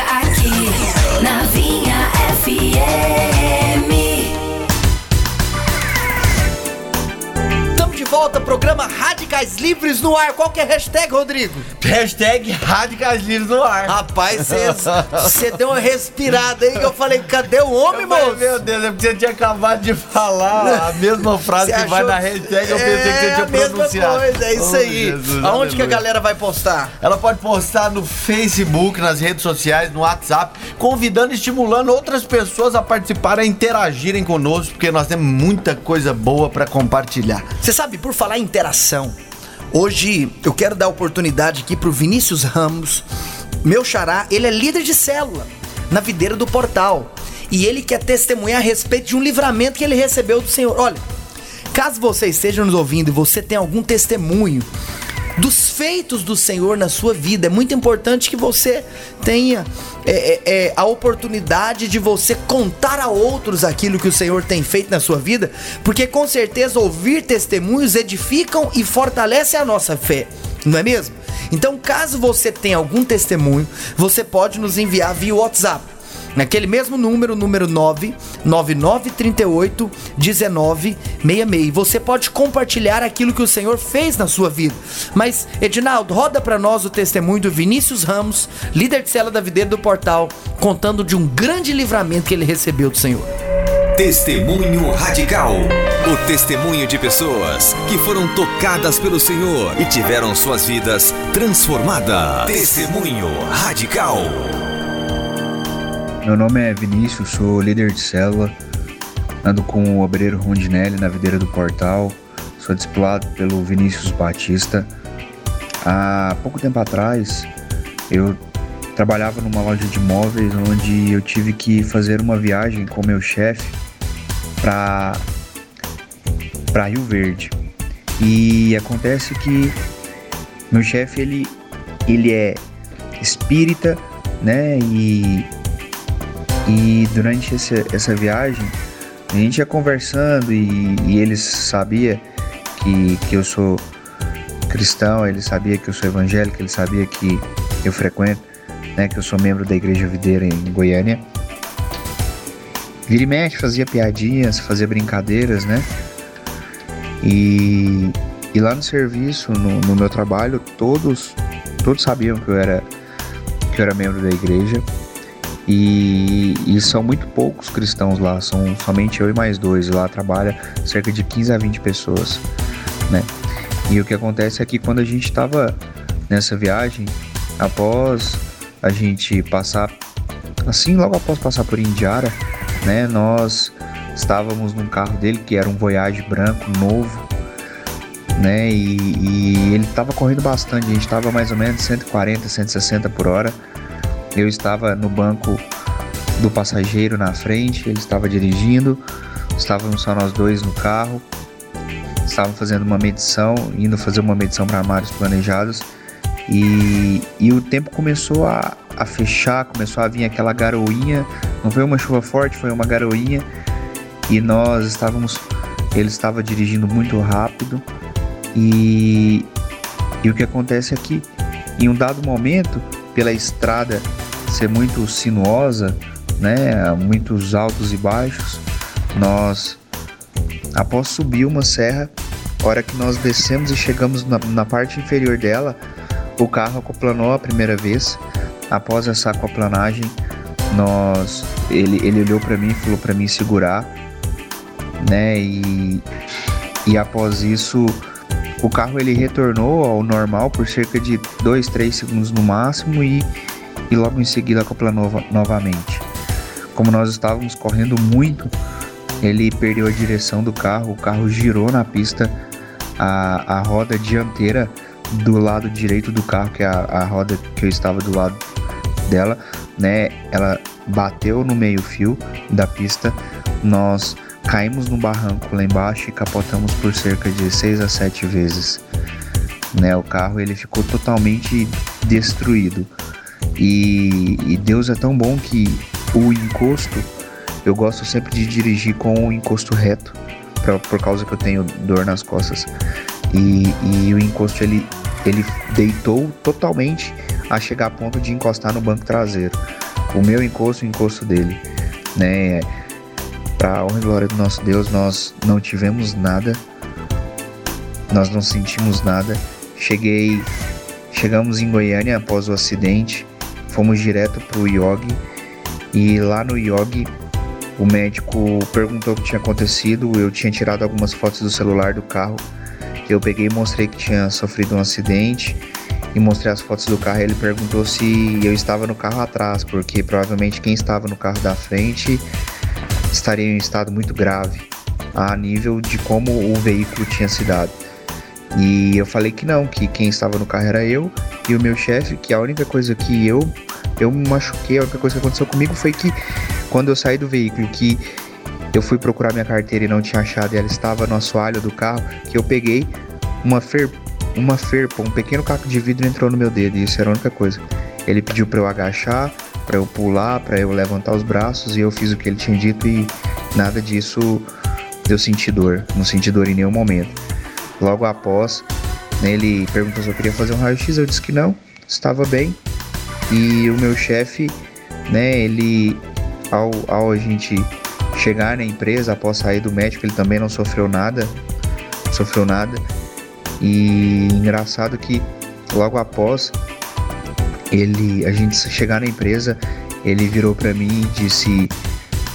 aqui na Vinha FM. Estamos de volta, programa Radicais Livres no ar. Qual que é a hashtag, Rodrigo? Hashtag Radicais Livres no ar. Rapaz, você deu uma respirada aí que eu falei, cadê o homem, moço? Meu Deus, é porque você tinha acabado de falar a mesma frase Você que vai achou- na hashtag, eu pensei que você É tinha a mesma pronunciado. coisa, é isso Oh, aí. Jesus, Aonde que a aleluia. galera vai postar? Ela pode postar no Facebook, nas redes sociais, no WhatsApp, convidando e estimulando outras pessoas a participarem, a interagirem conosco, porque nós temos muita coisa boa pra compartilhar. Você sabe, por falar em interação, hoje eu quero dar oportunidade aqui pro Vinícius Ramos, meu xará, ele é líder de célula na videira do portal. E ele quer testemunhar a respeito de um livramento que ele recebeu do Senhor. Olha, caso você esteja nos ouvindo e você tem algum testemunho dos feitos do Senhor na sua vida, é muito importante que você tenha é, é, é, a oportunidade de você contar a outros aquilo que o Senhor tem feito na sua vida, porque com certeza ouvir testemunhos edificam e fortalecem a nossa fé, não é mesmo? Então, caso você tenha algum testemunho, você pode nos enviar via WhatsApp. Naquele mesmo número, número 99938 1966. Você pode compartilhar aquilo que o Senhor fez na sua vida. Mas, Edinaldo, roda para nós o testemunho do Vinícius Ramos, líder de cela da videira do portal, contando de um grande livramento que ele recebeu do Senhor. Testemunho Radical. O testemunho de pessoas que foram tocadas pelo Senhor e tiveram suas vidas transformadas. Testemunho Radical. Meu nome é Vinícius, sou líder de célula, ando com o obreiro Rondinelli na videira do portal, sou discipulado pelo Vinícius Batista. Há pouco tempo atrás, eu trabalhava numa loja de móveis onde eu tive que fazer uma viagem com meu chefe para para Rio Verde. E acontece que meu chefe ele ele é espírita, né? E e durante essa, essa viagem, a gente ia conversando e, e ele sabia que, que eu sou cristão, ele sabia que eu sou evangélico, ele sabia que eu frequento, né, que eu sou membro da Igreja Videira em Goiânia. Vira e mexe, fazia piadinhas, fazia brincadeiras, né? E, e lá no serviço, no, no meu trabalho, todos, todos sabiam que eu era que eu era membro da igreja. E, e são muito poucos cristãos lá, são somente eu e mais dois. Lá trabalha cerca de 15 a 20 pessoas, né? E o que acontece é que quando a gente estava nessa viagem, após a gente passar, assim, logo após passar por Indiara, né? Nós estávamos num carro dele que era um Voyage branco novo, né? E, e ele estava correndo bastante, a gente estava mais ou menos 140, 160 por hora. Eu estava no banco do passageiro na frente, ele estava dirigindo, estávamos só nós dois no carro, estávamos fazendo uma medição, indo fazer uma medição para armários planejados e, e o tempo começou a, a fechar, começou a vir aquela garoinha, não foi uma chuva forte, foi uma garoinha e nós estávamos, ele estava dirigindo muito rápido e, e o que acontece é que em um dado momento, pela estrada ser muito sinuosa, né, muitos altos e baixos, nós, após subir uma serra, hora que nós descemos e chegamos na, na parte inferior dela, o carro acoplanou a primeira vez. Após essa aquaplanagem, nós, ele, ele olhou para mim e falou para mim segurar, né, e, e após isso o carro ele retornou ao normal por cerca de 2, 3 segundos no máximo e, e logo em seguida acoplanou nova, novamente. Como nós estávamos correndo muito, ele perdeu a direção do carro, o carro girou na pista, a, a roda dianteira do lado direito do carro, que é a, a roda que eu estava do lado dela, né? Ela bateu no meio-fio da pista, nós caímos no barranco lá embaixo e capotamos por cerca de 6 a 7 vezes. Né, o carro ele ficou totalmente destruído. E, e Deus é tão bom que o encosto, eu gosto sempre de dirigir com o encosto reto, pra, por causa que eu tenho dor nas costas. E, e o encosto ele, ele deitou totalmente a chegar a ponto de encostar no banco traseiro. o meu encosto e o encosto dele, né? Para a honra e glória do nosso Deus, nós não tivemos nada, nós não sentimos nada. Cheguei, chegamos em Goiânia após o acidente, fomos direto para o IOG e lá no IOG o médico perguntou o que tinha acontecido. Eu tinha tirado algumas fotos do celular do carro. Eu peguei e mostrei que tinha sofrido um acidente e mostrei as fotos do carro. Ele perguntou se eu estava no carro atrás, porque provavelmente quem estava no carro da frente estaria em um estado muito grave, a nível de como o veículo tinha se dado. E eu falei que não, que quem estava no carro era eu e o meu chefe, que a única coisa que eu eu me machuquei, a única coisa que aconteceu comigo foi que quando eu saí do veículo, que eu fui procurar minha carteira e não tinha achado e ela estava no assoalho do carro, que eu peguei uma fer uma ferpa, um pequeno caco de vidro entrou no meu dedo, e isso era a única coisa. Ele pediu para eu agachar, para eu pular, para eu levantar os braços e eu fiz o que ele tinha dito e nada disso deu sentir dor, não senti dor em nenhum momento. Logo após, né, ele perguntou se eu queria fazer um raio-x, eu disse que não, estava bem. E o meu chefe, né, ele ao, ao a gente chegar na empresa após sair do médico, ele também não sofreu nada, sofreu nada. E engraçado que logo após ele a gente chegar na empresa, ele virou para mim e disse: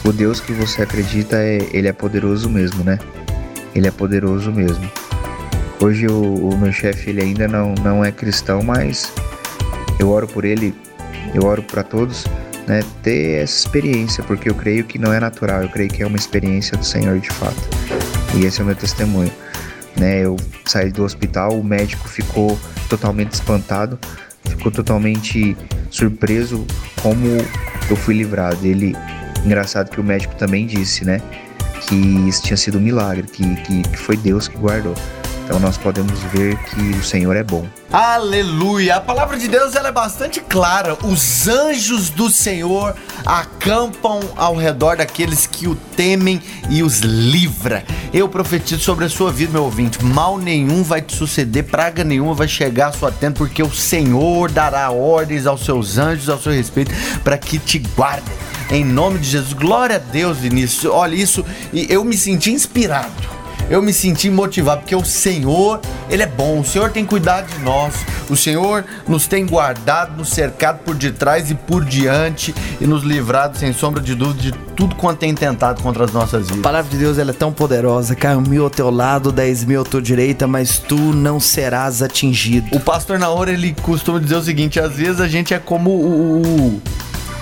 "O Deus que você acredita é ele é poderoso mesmo, né? Ele é poderoso mesmo." Hoje o, o meu chefe ele ainda não não é cristão, mas eu oro por ele, eu oro para todos né, ter essa experiência, porque eu creio que não é natural, eu creio que é uma experiência do Senhor de fato. E esse é o meu testemunho. Né, eu saí do hospital, o médico ficou totalmente espantado, ficou totalmente surpreso como eu fui livrado. Ele, engraçado que o médico também disse, né, que isso tinha sido um milagre, que, que, que foi Deus que guardou. Então nós podemos ver que o Senhor é bom. Aleluia! A palavra de Deus ela é bastante clara. Os anjos do Senhor acampam ao redor daqueles que o temem e os livra. Eu profetizo sobre a sua vida, meu ouvinte. Mal nenhum vai te suceder, praga nenhuma vai chegar à sua tenda, porque o Senhor dará ordens aos seus anjos ao seu respeito para que te guardem. Em nome de Jesus. Glória a Deus, Vinícius. Olha isso, e eu me senti inspirado eu me senti motivado, porque o Senhor, Ele é bom, o Senhor tem cuidado de nós, o Senhor nos tem guardado, nos cercado por detrás e por diante e nos livrado, sem sombra de dúvida, de tudo quanto tem tentado contra as nossas vidas. A palavra de Deus ela é tão poderosa, caiu mil ao teu lado, dez mil à tua direita, mas tu não serás atingido. O pastor Naor, ele costuma dizer o seguinte, às vezes a gente é como o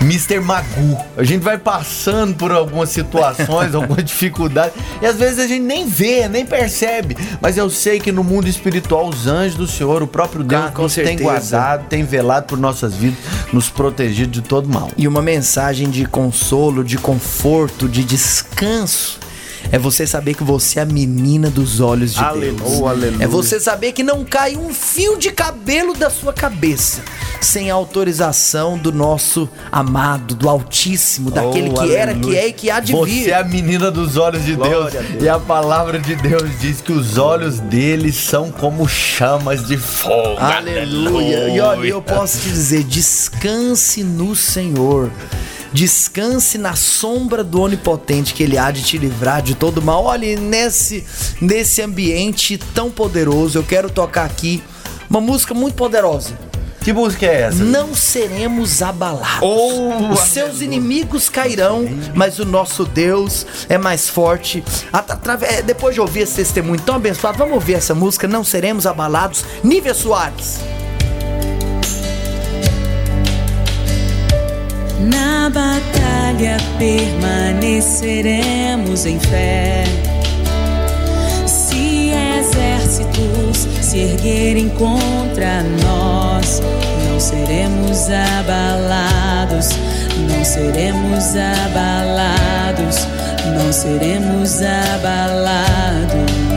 Mr. Magu. A gente vai passando por algumas situações, algumas dificuldades, e às vezes a gente nem vê, nem percebe. Mas eu sei que no mundo espiritual, os anjos do Senhor, o próprio Deus, Ah, nos tem guardado, tem velado por nossas vidas, nos protegido de todo mal. E uma mensagem de consolo, de conforto, de descanso. É você saber que você é a menina dos olhos de Aleluia, Deus. aleluia. É você saber que não cai um fio de cabelo da sua cabeça sem a autorização do nosso amado, do Altíssimo, daquele Oh, que era, que aleluia. é e que há de Você vir. é a menina dos olhos de Deus. Deus. E a palavra de Deus diz que os olhos dele são como chamas de fogo. Aleluia. E olha, eu posso te dizer, descanse no Senhor. Descanse na sombra do Onipotente que Ele há de te livrar de todo mal. Olha, e nesse, nesse ambiente tão poderoso, eu quero tocar aqui uma música muito poderosa. Que música é essa? Não seremos abalados. Oh, Os seus inimigos cairão, mas o nosso Deus é mais forte. Atrave- Depois de ouvir esse testemunho tão abençoado, vamos ouvir essa música, Não Seremos Abalados, Nívia Soares. Na batalha permaneceremos em fé. Se exércitos se erguerem contra nós, não seremos abalados, não seremos abalados, não seremos abalados.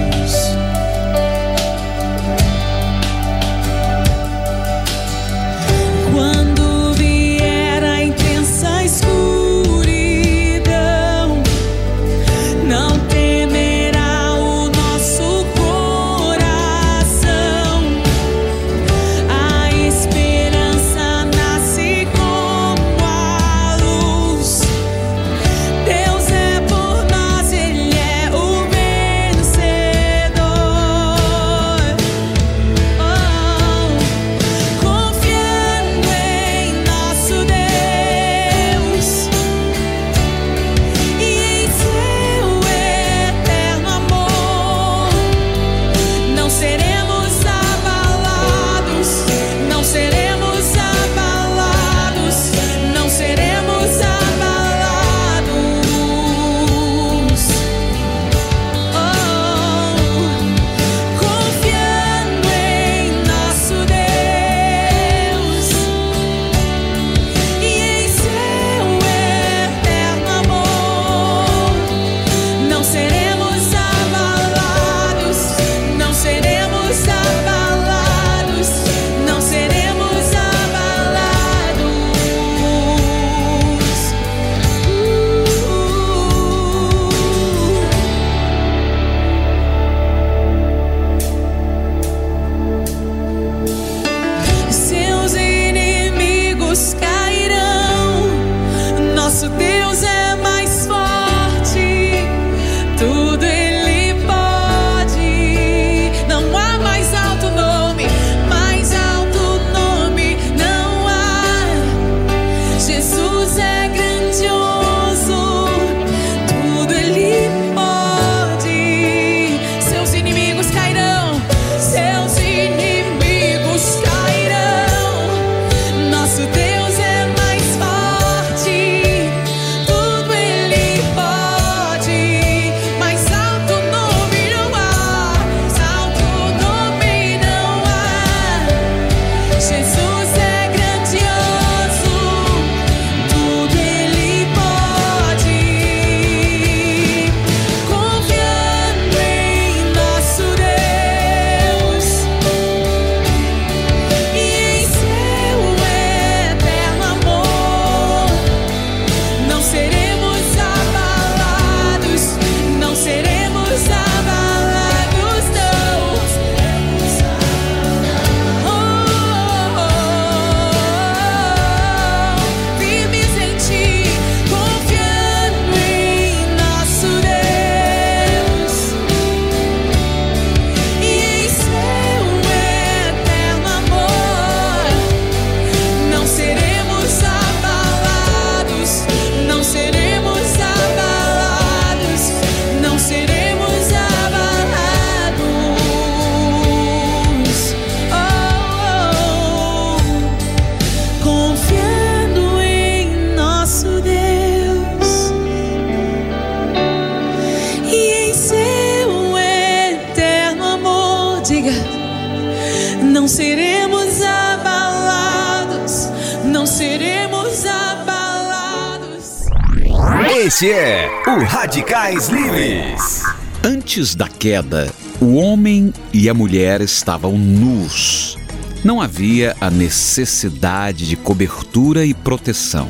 É o Radicais Livres. Antes da queda, o homem e a mulher estavam nus. Não havia a necessidade de cobertura e proteção.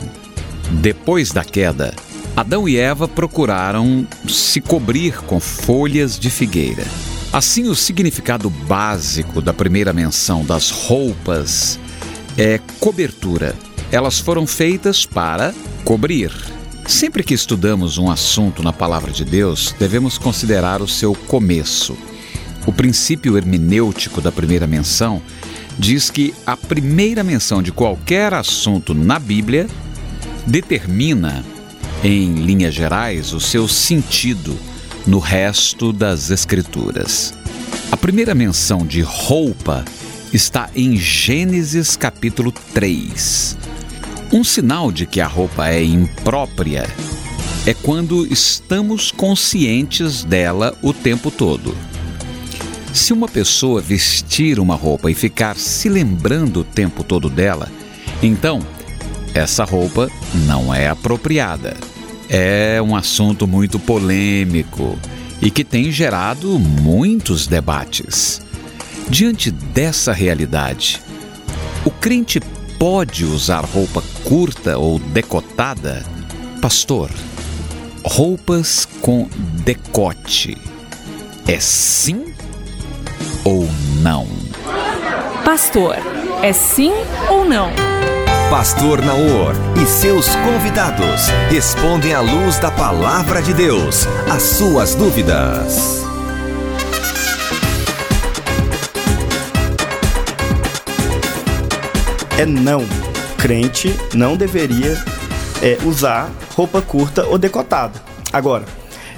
Depois da queda, Adão e Eva procuraram se cobrir com folhas de figueira. Assim, o significado básico da primeira menção das roupas é cobertura. Elas foram feitas para cobrir. Sempre que estudamos um assunto na palavra de Deus, devemos considerar o seu começo. O princípio hermenêutico da primeira menção diz que a primeira menção de qualquer assunto na Bíblia determina, em linhas gerais, o seu sentido no resto das Escrituras. A primeira menção de roupa está em Gênesis capítulo 3. Um sinal de que a roupa é imprópria é quando estamos conscientes dela o tempo todo. Se uma pessoa vestir uma roupa e ficar se lembrando o tempo todo dela, então essa roupa não é apropriada. É um assunto muito polêmico e que tem gerado muitos debates. Diante dessa realidade, o crente pode usar roupa curta ou decotada? Pastor, roupas com decote é sim ou não? Pastor, é sim ou não? Pastor Naor e seus convidados respondem à luz da palavra de Deus às suas dúvidas. É não. Crente não deveria é, usar roupa curta ou decotada. Agora,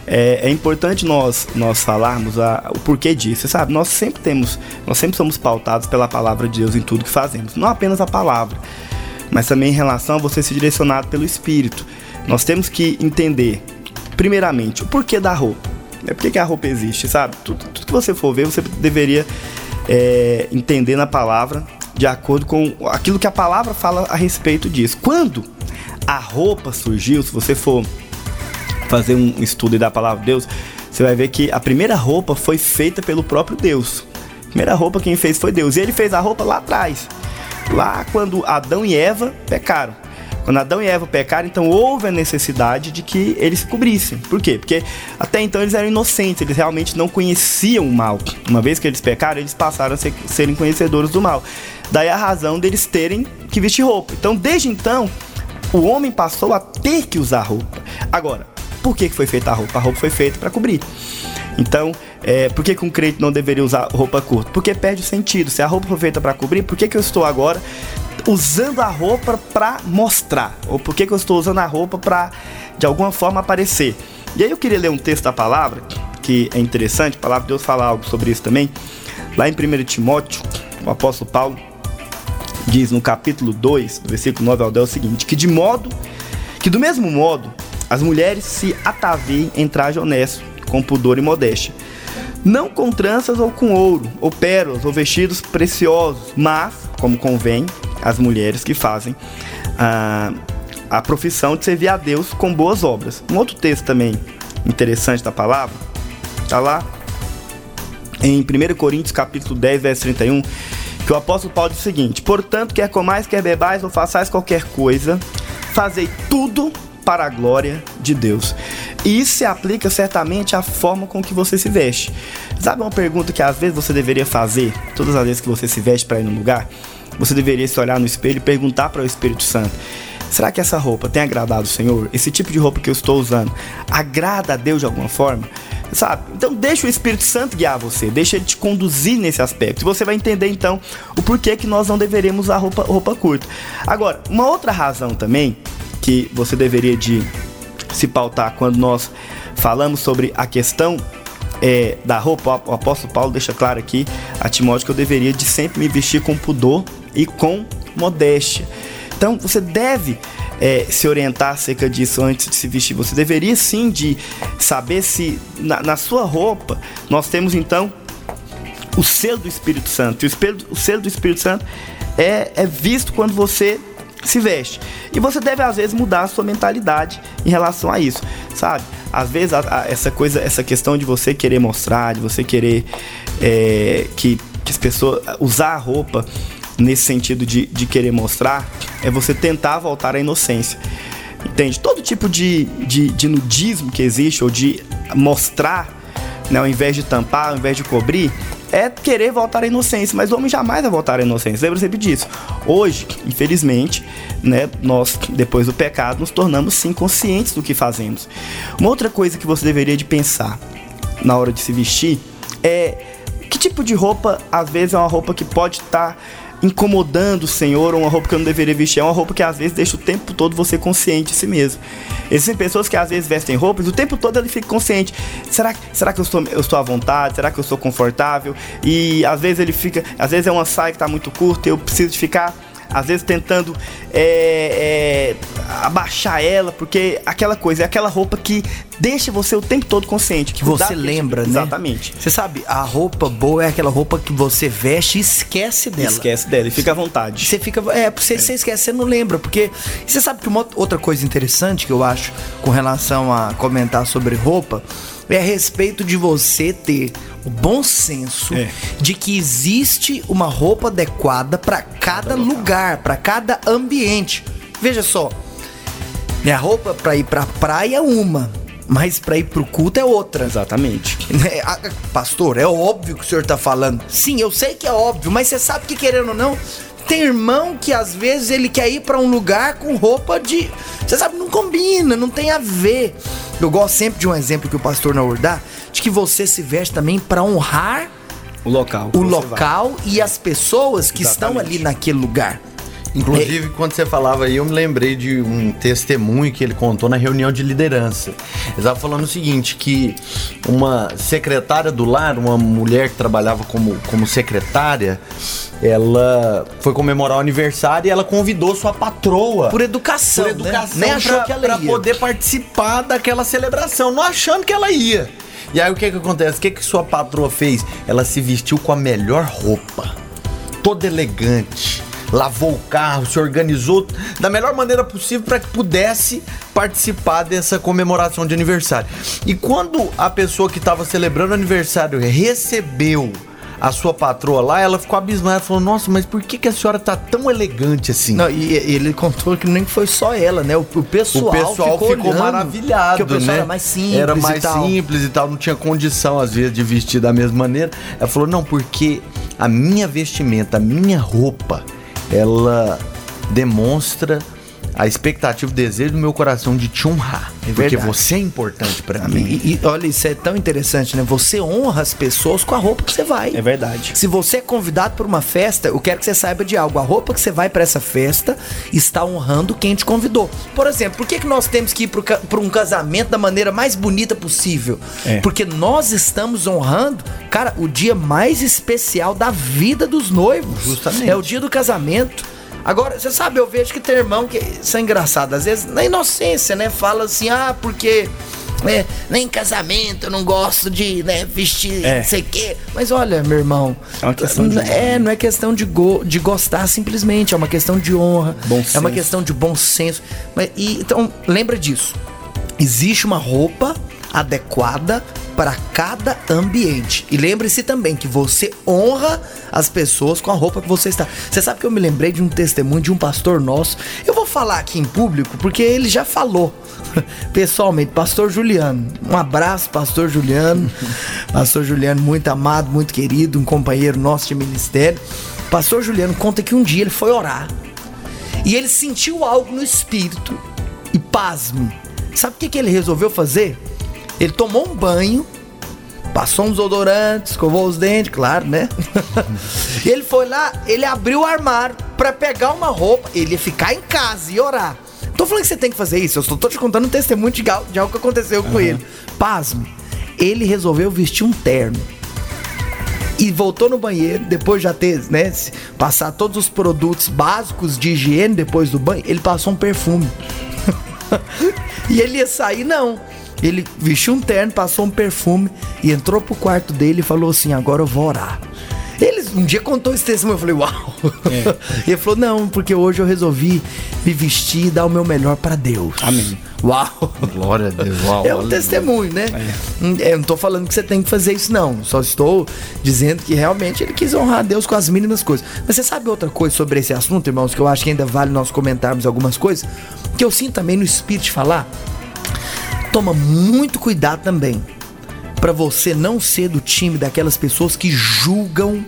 é, é importante nós nós falarmos a, o porquê disso, sabe? Nós sempre temos, nós sempre somos pautados pela palavra de Deus em tudo que fazemos, não apenas a palavra, mas também em relação a você ser direcionado pelo Espírito. Nós temos que entender, primeiramente, o porquê da roupa. É por que a roupa existe, sabe? Tudo, tudo que você for ver, você deveria é, entender na palavra de acordo com aquilo que a palavra fala a respeito disso. Quando a roupa surgiu, se você for fazer um estudo da palavra de Deus, você vai ver que a primeira roupa foi feita pelo próprio Deus. A primeira roupa quem fez foi Deus. E ele fez a roupa lá atrás. Lá quando Adão e Eva pecaram. Quando Adão e Eva pecaram, então houve a necessidade de que eles se cobrissem. Por quê? Porque até então eles eram inocentes, eles realmente não conheciam o mal. Uma vez que eles pecaram, eles passaram a ser, serem conhecedores do mal. Daí a razão deles terem que vestir roupa. Então, desde então, o homem passou a ter que usar roupa. Agora, por que foi feita a roupa? A roupa foi feita para cobrir. Então, é, por que, um crente não deveria usar roupa curta? Porque perde o sentido. Se a roupa foi feita para cobrir, por que, que eu estou agora usando a roupa para mostrar? Ou por que, que eu estou usando a roupa para, de alguma forma, aparecer? E aí eu queria ler um texto da palavra, que é interessante, a palavra de Deus fala algo sobre isso também. Lá em 1 Timóteo, o apóstolo Paulo diz no capítulo 2, do versículo 9 ao 10 o seguinte: que de modo que do mesmo modo as mulheres se ataviem em traje honesto, com pudor e modéstia, não com tranças ou com ouro, ou pérolas, ou vestidos preciosos, mas, como convém, as mulheres que fazem a, a profissão de servir a Deus com boas obras. Um outro texto também interessante da palavra, está lá em 1 Coríntios capítulo 10, verso 31, que o apóstolo Paulo diz o seguinte: Portanto, quer comais, quer bebais ou façais qualquer coisa, fazei tudo para a glória de Deus. E isso se aplica certamente à forma com que você se veste. Sabe uma pergunta que às vezes você deveria fazer, todas as vezes que você se veste para ir num lugar? Você deveria se olhar no espelho e perguntar para o Espírito Santo: será que essa roupa tem agradado o Senhor? Esse tipo de roupa que eu estou usando agrada a Deus de alguma forma? Sabe? Então deixa o Espírito Santo guiar você, deixa ele te conduzir nesse aspecto. E você vai entender então o porquê que nós não deveríamos usar roupa, roupa curta. Agora, uma outra razão também que você deveria de se pautar quando nós falamos sobre a questão é, da roupa, o apóstolo Paulo deixa claro aqui a Timóteo que eu deveria de sempre me vestir com pudor e com modéstia. Então você deve é, se orientar acerca disso antes de se vestir. Você deveria sim de saber se na, na sua roupa nós temos então o selo do Espírito Santo. E o, espelho- o selo do Espírito Santo é, é visto quando você se veste. E você deve, às vezes, mudar a sua mentalidade em relação a isso, sabe? Às vezes, a- a- essa coisa, essa questão de você querer mostrar, de você querer é, que, que as pessoas. usar a roupa nesse sentido de, de querer mostrar, é você tentar voltar à inocência. Entende? Todo tipo de, de, de nudismo que existe, ou de mostrar, né, ao invés de tampar, ao invés de cobrir, é querer voltar à inocência. Mas o homem jamais vai voltar à inocência. Lembra sempre disso. Hoje, infelizmente, né, nós, depois do pecado, nos tornamos sim conscientes do que fazemos. Uma outra coisa que você deveria de pensar na hora de se vestir é que tipo de roupa, às vezes, é uma roupa que pode estar incomodando o Senhor, uma roupa que eu não deveria vestir. É uma roupa que às vezes deixa o tempo todo você consciente de si mesmo. Existem pessoas que às vezes vestem roupas o tempo todo ele fica consciente. Será, será que eu estou, eu estou à vontade? Será que eu estou confortável? E às vezes ele fica. Às vezes é uma saia que está muito curta eu preciso de ficar. Às vezes tentando é, é, abaixar ela, porque aquela coisa é aquela roupa que deixa você o tempo todo consciente. Que você lembra, né? Exatamente. Você sabe, a roupa boa é aquela roupa que você veste e esquece dela. Esquece dela e fica à vontade. Você fica. É, você, você esquece, você não lembra. Porque você sabe que uma outra coisa interessante que eu acho com relação a comentar sobre roupa é a respeito de você ter o bom senso É. de que existe uma roupa adequada para cada lugar, para cada ambiente. Veja só, minha roupa para ir pra praia é uma, mas para ir pro culto é outra. Exatamente. É, Pastor, é óbvio que o senhor tá falando. Sim, eu sei que é óbvio, mas você sabe que querendo ou não, tem irmão que às vezes ele quer ir pra um lugar com roupa de. Você sabe, não combina, não tem a ver. Eu gosto sempre de um exemplo que o pastor Naur dá, de que você se veste também pra honrar O local. o local e as pessoas que estão Exatamente. ali naquele lugar. Inclusive, quando você falava aí, eu me lembrei de um testemunho que ele contou na reunião de liderança. Ele estava falando o seguinte, que uma secretária do lar, uma mulher que trabalhava como, como secretária, ela foi comemorar o aniversário e ela convidou sua patroa. Por educação, Por educação, né? Nem achou pra, que ela pra ia. poder participar daquela celebração, não achando que ela ia. E aí o que que acontece? O que que sua patroa fez? Ela se vestiu com a melhor roupa, toda elegante, lavou o carro, se organizou da melhor maneira possível para que pudesse participar dessa comemoração de aniversário. E quando a pessoa que estava celebrando o aniversário recebeu a sua patroa lá, ela ficou abismada, falou: "Nossa, mas por que que a senhora tá tão elegante assim?" Não, e e ele contou que nem foi só ela, né? O, o pessoal, o pessoal ficou, olhando, maravilhado, que o pessoal né? era mais simples Era e mais tal. simples e tal, não tinha condição às vezes de vestir da mesma maneira. Ela falou: "Não, porque a minha vestimenta, a minha roupa, ela demonstra a expectativa, o desejo do meu coração de te honrar, porque verdade. você é importante pra Amém. mim." E, e olha, isso é tão interessante, né? Você honra as pessoas com a roupa que você vai. É verdade. Se você é convidado para uma festa, eu quero que você saiba de algo. A roupa que você vai para essa festa está honrando quem te convidou. Por exemplo, por que, que nós temos que ir para um casamento da maneira mais bonita possível? É. Porque nós estamos honrando, cara, o dia mais especial da vida dos noivos. Justamente. É o dia do casamento. Agora, você sabe, eu vejo que tem irmão que. Isso é engraçado. Às vezes, na inocência, né? Fala assim, ah, porque. É, nem em casamento eu não gosto de né, vestir É. não sei o quê. Mas olha, meu irmão. É uma questão de É, não é questão de, go, de gostar simplesmente. É uma questão de honra. Bom é uma senso. questão de bom senso. Mas, e, então, lembra disso. Existe uma roupa adequada para cada ambiente. E lembre-se também que você honra as pessoas com a roupa que você está. Você sabe que eu me lembrei de um testemunho de um pastor nosso. Eu vou falar aqui em público porque ele já falou pessoalmente, pastor Juliano. Um abraço, pastor Juliano. pastor Juliano, muito amado, muito querido, um companheiro nosso de ministério. Pastor Juliano conta que um dia ele foi orar e ele sentiu algo no espírito. E pasme, sabe o que, que ele resolveu fazer? Ele tomou um banho, passou uns odorantes, escovou os dentes, claro, né? e ele foi lá, ele abriu o armário pra pegar uma roupa, ele ia ficar em casa e orar. Tô falando que você tem que fazer isso, eu só tô te contando um testemunho de de algo que aconteceu com ele. Pasme, ele resolveu vestir um terno e voltou no banheiro, depois já ter, né, passar todos os produtos básicos de higiene depois do banho, ele passou um perfume. e ele ia sair, não. Ele vestiu um terno, passou um perfume e entrou pro quarto dele e falou assim: agora eu vou orar. Ele um dia contou esse testemunho, eu falei, uau! E ele falou, não, porque hoje eu resolvi me vestir e dar o meu melhor pra Deus. Amém. Uau! Glória a Deus. Uau, É um testemunho, né? Hum, Eu não tô falando que você tem que fazer isso, não. Só estou dizendo que realmente ele quis honrar a Deus com as mínimas coisas. Mas você sabe outra coisa sobre esse assunto, irmãos, que eu acho que ainda vale nós comentarmos algumas coisas? Que eu sinto também no espírito de falar. Toma muito cuidado também. Pra você não ser do time daquelas pessoas que julgam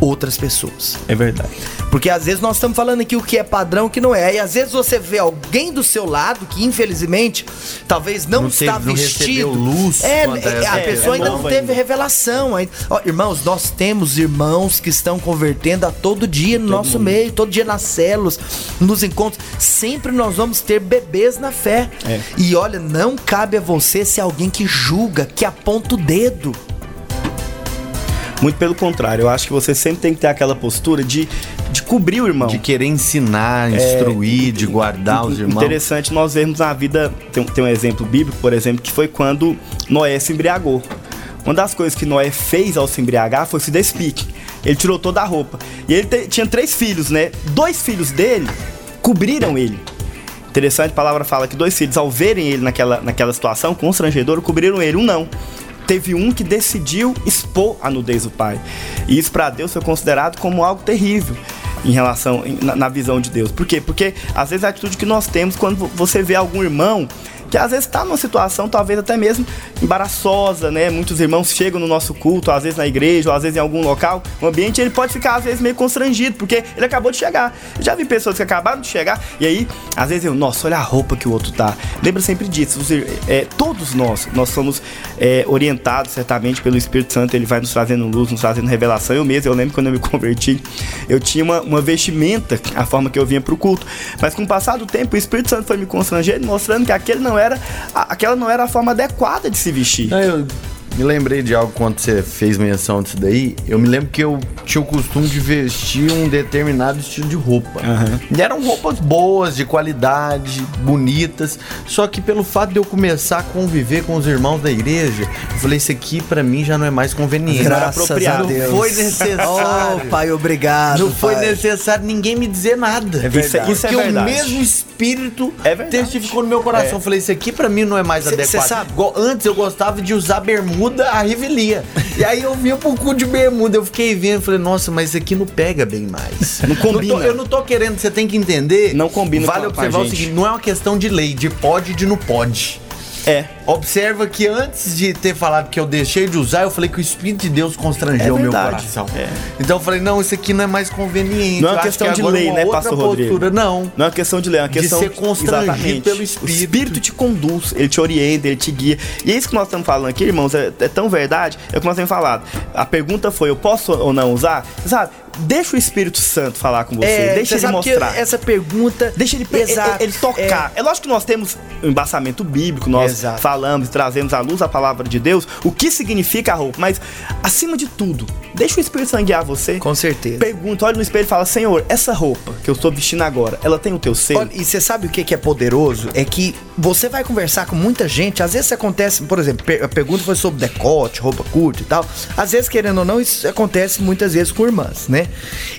outras pessoas. É verdade. Porque às vezes nós estamos falando aqui o que é padrão o que não é. E às vezes você vê alguém do seu lado que, infelizmente, talvez não, Não está teve- não vestido. recebeu luz É, quanto a é, pessoa. pessoa ainda É não teve ainda. revelação. ainda. Ó, irmãos, nós temos irmãos que estão convertendo a todo dia no nosso meio, todo dia nas células, nos encontros. Sempre nós vamos ter bebês na fé. É. E olha, não cabe a você ser alguém que julga, que aponta o dedo. Muito pelo contrário, eu acho que você sempre tem que ter aquela postura de, de cobrir o irmão. De querer ensinar, instruir, de guardar os irmãos. Interessante nós vermos na vida, tem, um- tem um exemplo bíblico, por exemplo, que foi quando Noé se embriagou. Uma das coisas que Noé fez ao se embriagar foi se despir. Ele tirou toda a roupa. E ele te- tinha três filhos, né? Dois filhos dele cobriram ele. Interessante, a palavra fala que dois filhos, ao verem ele naquela, naquela situação constrangedora, cobriram ele. Um não. Teve um que decidiu expor a nudez do pai. E isso para Deus foi considerado como algo terrível em relação na, na visão de Deus. Por quê? Porque às vezes a atitude que nós temos quando vo- você vê algum irmão que às vezes está numa situação talvez até mesmo embaraçosa, né? Muitos irmãos chegam no nosso culto, às vezes na igreja, ou às vezes em algum local, um ambiente, ele pode ficar às vezes meio constrangido, porque ele acabou de chegar. Já vi pessoas que acabaram de chegar e aí, às vezes eu, nossa, olha a roupa que o outro tá. Lembra sempre disso, é, todos nós, nós somos é, orientados certamente pelo Espírito Santo, ele vai nos trazendo luz, nos trazendo revelação. Eu mesmo, eu lembro quando eu me converti, eu tinha uma, uma vestimenta, a forma que eu vinha pro culto, mas com o passar do tempo, o Espírito Santo foi me constrangendo, mostrando que aquele não era, a- aquela não era a forma adequada de se vestir. Não, eu me lembrei de algo quando você fez menção disso daí. Eu me lembro que eu tinha o costume de vestir um determinado estilo de roupa. E eram roupas boas, de qualidade, bonitas. Só que pelo fato de eu começar a conviver com os irmãos da igreja, eu falei, isso aqui pra mim já não é mais conveniente. Graças apropriado. a Deus. Não foi necessário. Oh, pai, obrigado. Não foi pai. necessário ninguém me dizer nada. É verdade. Isso é Porque verdade. o mesmo espírito É verdade. testificou no meu coração. Eu falei, isso aqui pra mim não é mais Cê- adequado. cê sabe- Igual antes eu gostava de usar bermuda a revelia. e aí eu vinha pro cu de bermuda. Eu fiquei vendo, falei, nossa, mas isso aqui não pega bem mais. Não combina. tô- eu não tô querendo, você tem que entender. Não combina Vale com a observar o seguinte: não é uma questão de lei, de pode e de não pode. É. Observa que antes de ter falado que eu deixei de usar, eu falei que o Espírito de Deus constrangeu É o meu coração. É. Então eu falei, não, isso aqui não é mais conveniente. Não é uma questão que de agora lei, né, Pastor Rodrigo? postura. Não. Não é uma questão de lei, é uma De questão ser constrangido Exatamente. pelo O Espírito. Espírito te conduz, ele te orienta, ele te guia. E é isso que nós estamos falando aqui, irmãos, é, é tão verdade, é o que nós temos falado. A pergunta foi: eu posso ou não usar? Sabe, deixa o Espírito Santo falar com você, É, deixa você ele mostrar. essa pergunta. Deixa ele, Exato. ele, ele tocar. É. lógico que nós temos um embaçamento bíblico, nós Exato. falamos, trazemos à luz a palavra de Deus, o que significa a roupa, mas acima de tudo, deixa o Espírito Santo guiar você. Com certeza. Pergunta, olha no espelho e fala: Senhor, essa roupa que eu estou vestindo agora, ela tem o teu selo? Olha, e você sabe o que que é poderoso? É que você vai conversar com muita gente, às vezes acontece, por exemplo, a pergunta foi sobre decote, roupa curta e tal. Às vezes, querendo ou não, isso acontece muitas vezes com irmãs, né?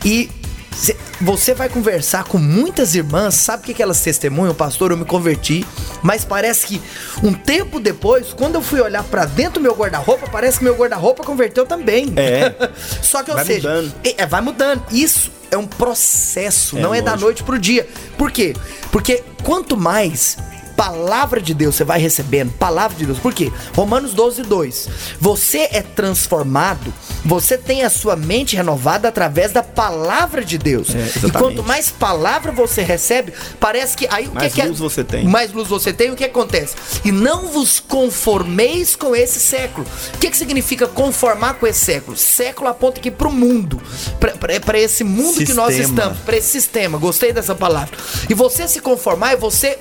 E cê- você vai conversar com muitas irmãs, sabe o que, que elas testemunham? Pastor, eu me converti, mas parece que um tempo depois, quando eu fui olhar pra dentro do meu guarda-roupa, parece que meu guarda-roupa converteu também. É. Só que, ou Vai seja, mudando. é, vai mudando. Isso é um processo, É, não é da noite pro dia. Por quê? Porque quanto mais palavra de Deus você vai recebendo, palavra de Deus. Por quê? Romanos 12, 2. Você é transformado, você tem a sua mente renovada através da palavra de Deus. e exatamente. quanto mais palavra você recebe, parece que aí o Mais que, que luz é, você tem. Mais luz você tem, o que acontece? E não vos conformeis com esse século. O que, que significa conformar com esse século? Século aponta aqui pro mundo, para esse mundo que nós Sistema. estamos, para esse sistema. Gostei dessa palavra. E você se conformar é você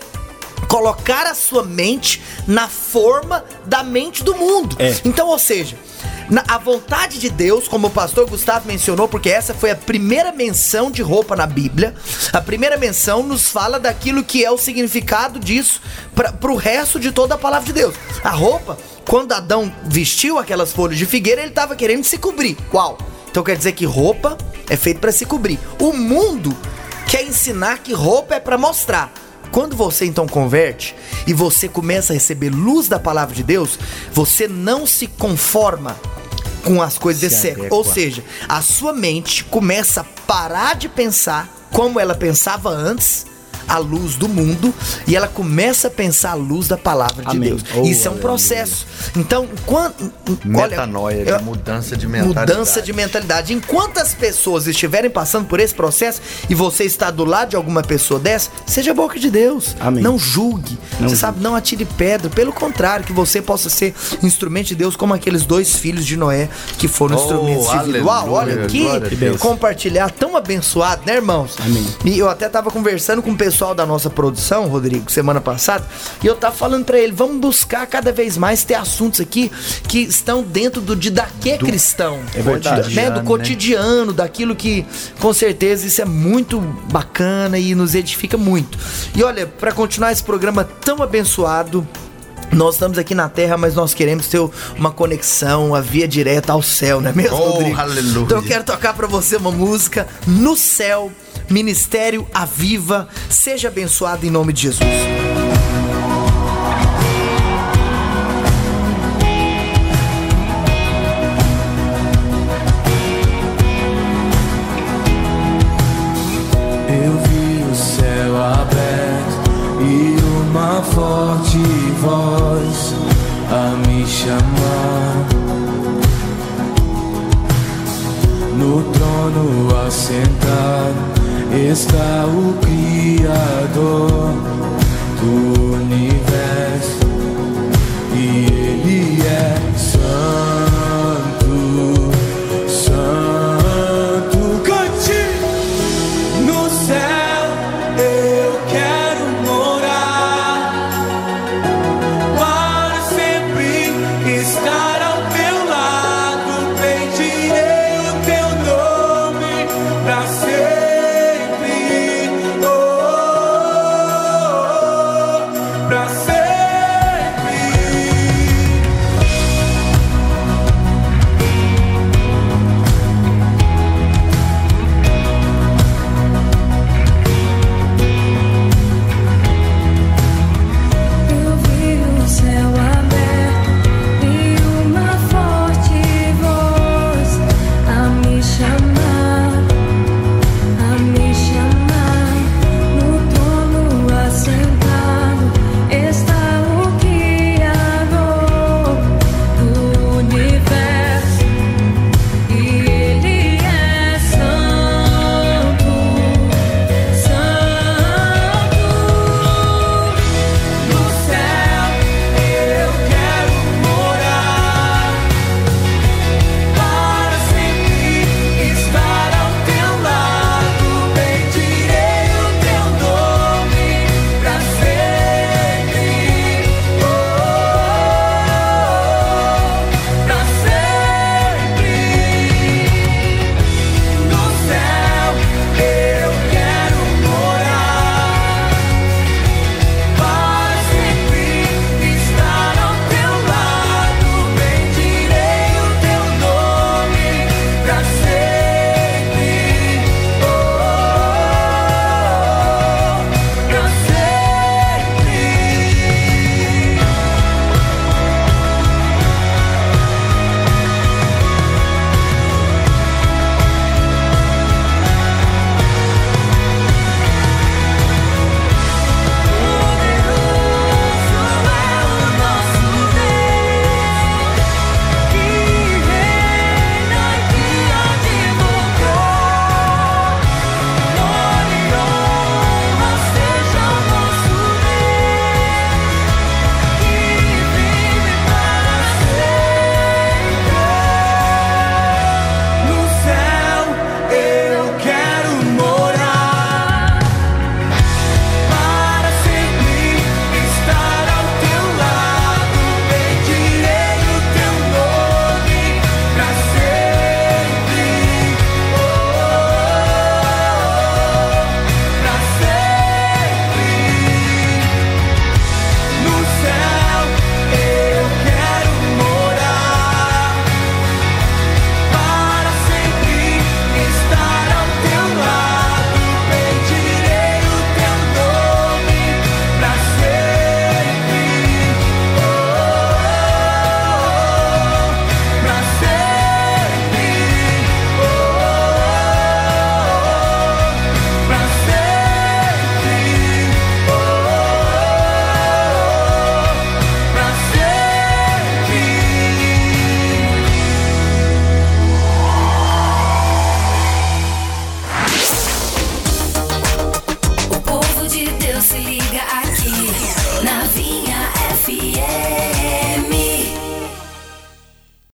colocar a sua mente na forma da mente do mundo. É. Então, ou seja, Na- a vontade de Deus, como o pastor Gustavo mencionou, porque essa foi a primeira menção de roupa na Bíblia, a primeira menção nos fala daquilo que é o significado disso para o resto de toda a palavra de Deus. A roupa, quando Adão vestiu aquelas folhas de figueira, ele estava querendo se cobrir. Qual? Então quer dizer que roupa é feito para se cobrir. O mundo quer ensinar que roupa é para mostrar. Quando você então converte e você começa a receber luz da palavra de Deus, você não se conforma com as coisas desse século. Ou seja, a sua mente começa a parar de pensar como ela pensava antes. À luz do mundo e ela começa a pensar à luz da palavra de Amém. Deus. Oh, Isso é um processo. Então, enquanto. Metanoia, de eu- mudança de mentalidade. Mudança de mentalidade. Enquanto as pessoas estiverem passando por esse processo e você está do lado de alguma pessoa dessa, seja a boca de Deus. Amém. Não julgue. Não você julgue. sabe, não atire pedra. Pelo contrário, que você possa ser instrumento de Deus como aqueles dois filhos de Noé que foram Oh, instrumentos de vida. Uau, aleluia, olha que a Deus. compartilhar tão abençoado, né, irmãos? Amém. E eu até tava conversando com o pessoal da nossa produção, Rodrigo, semana passada, e eu tava falando pra ele, vamos buscar cada vez mais ter assuntos aqui que estão dentro do didaquê cristão. É verdade. Né, do né? cotidiano, daquilo que com certeza isso é muito bacana e nos edifica muito. E olha, pra continuar esse programa tão abençoado, nós estamos aqui na Terra, mas nós queremos ter uma conexão, a via direta ao céu, não é mesmo, Oh, Rodrigo? aleluia. Então eu quero tocar pra você uma música no céu, Ministério Aviva. Seja abençoado em nome de Jesus.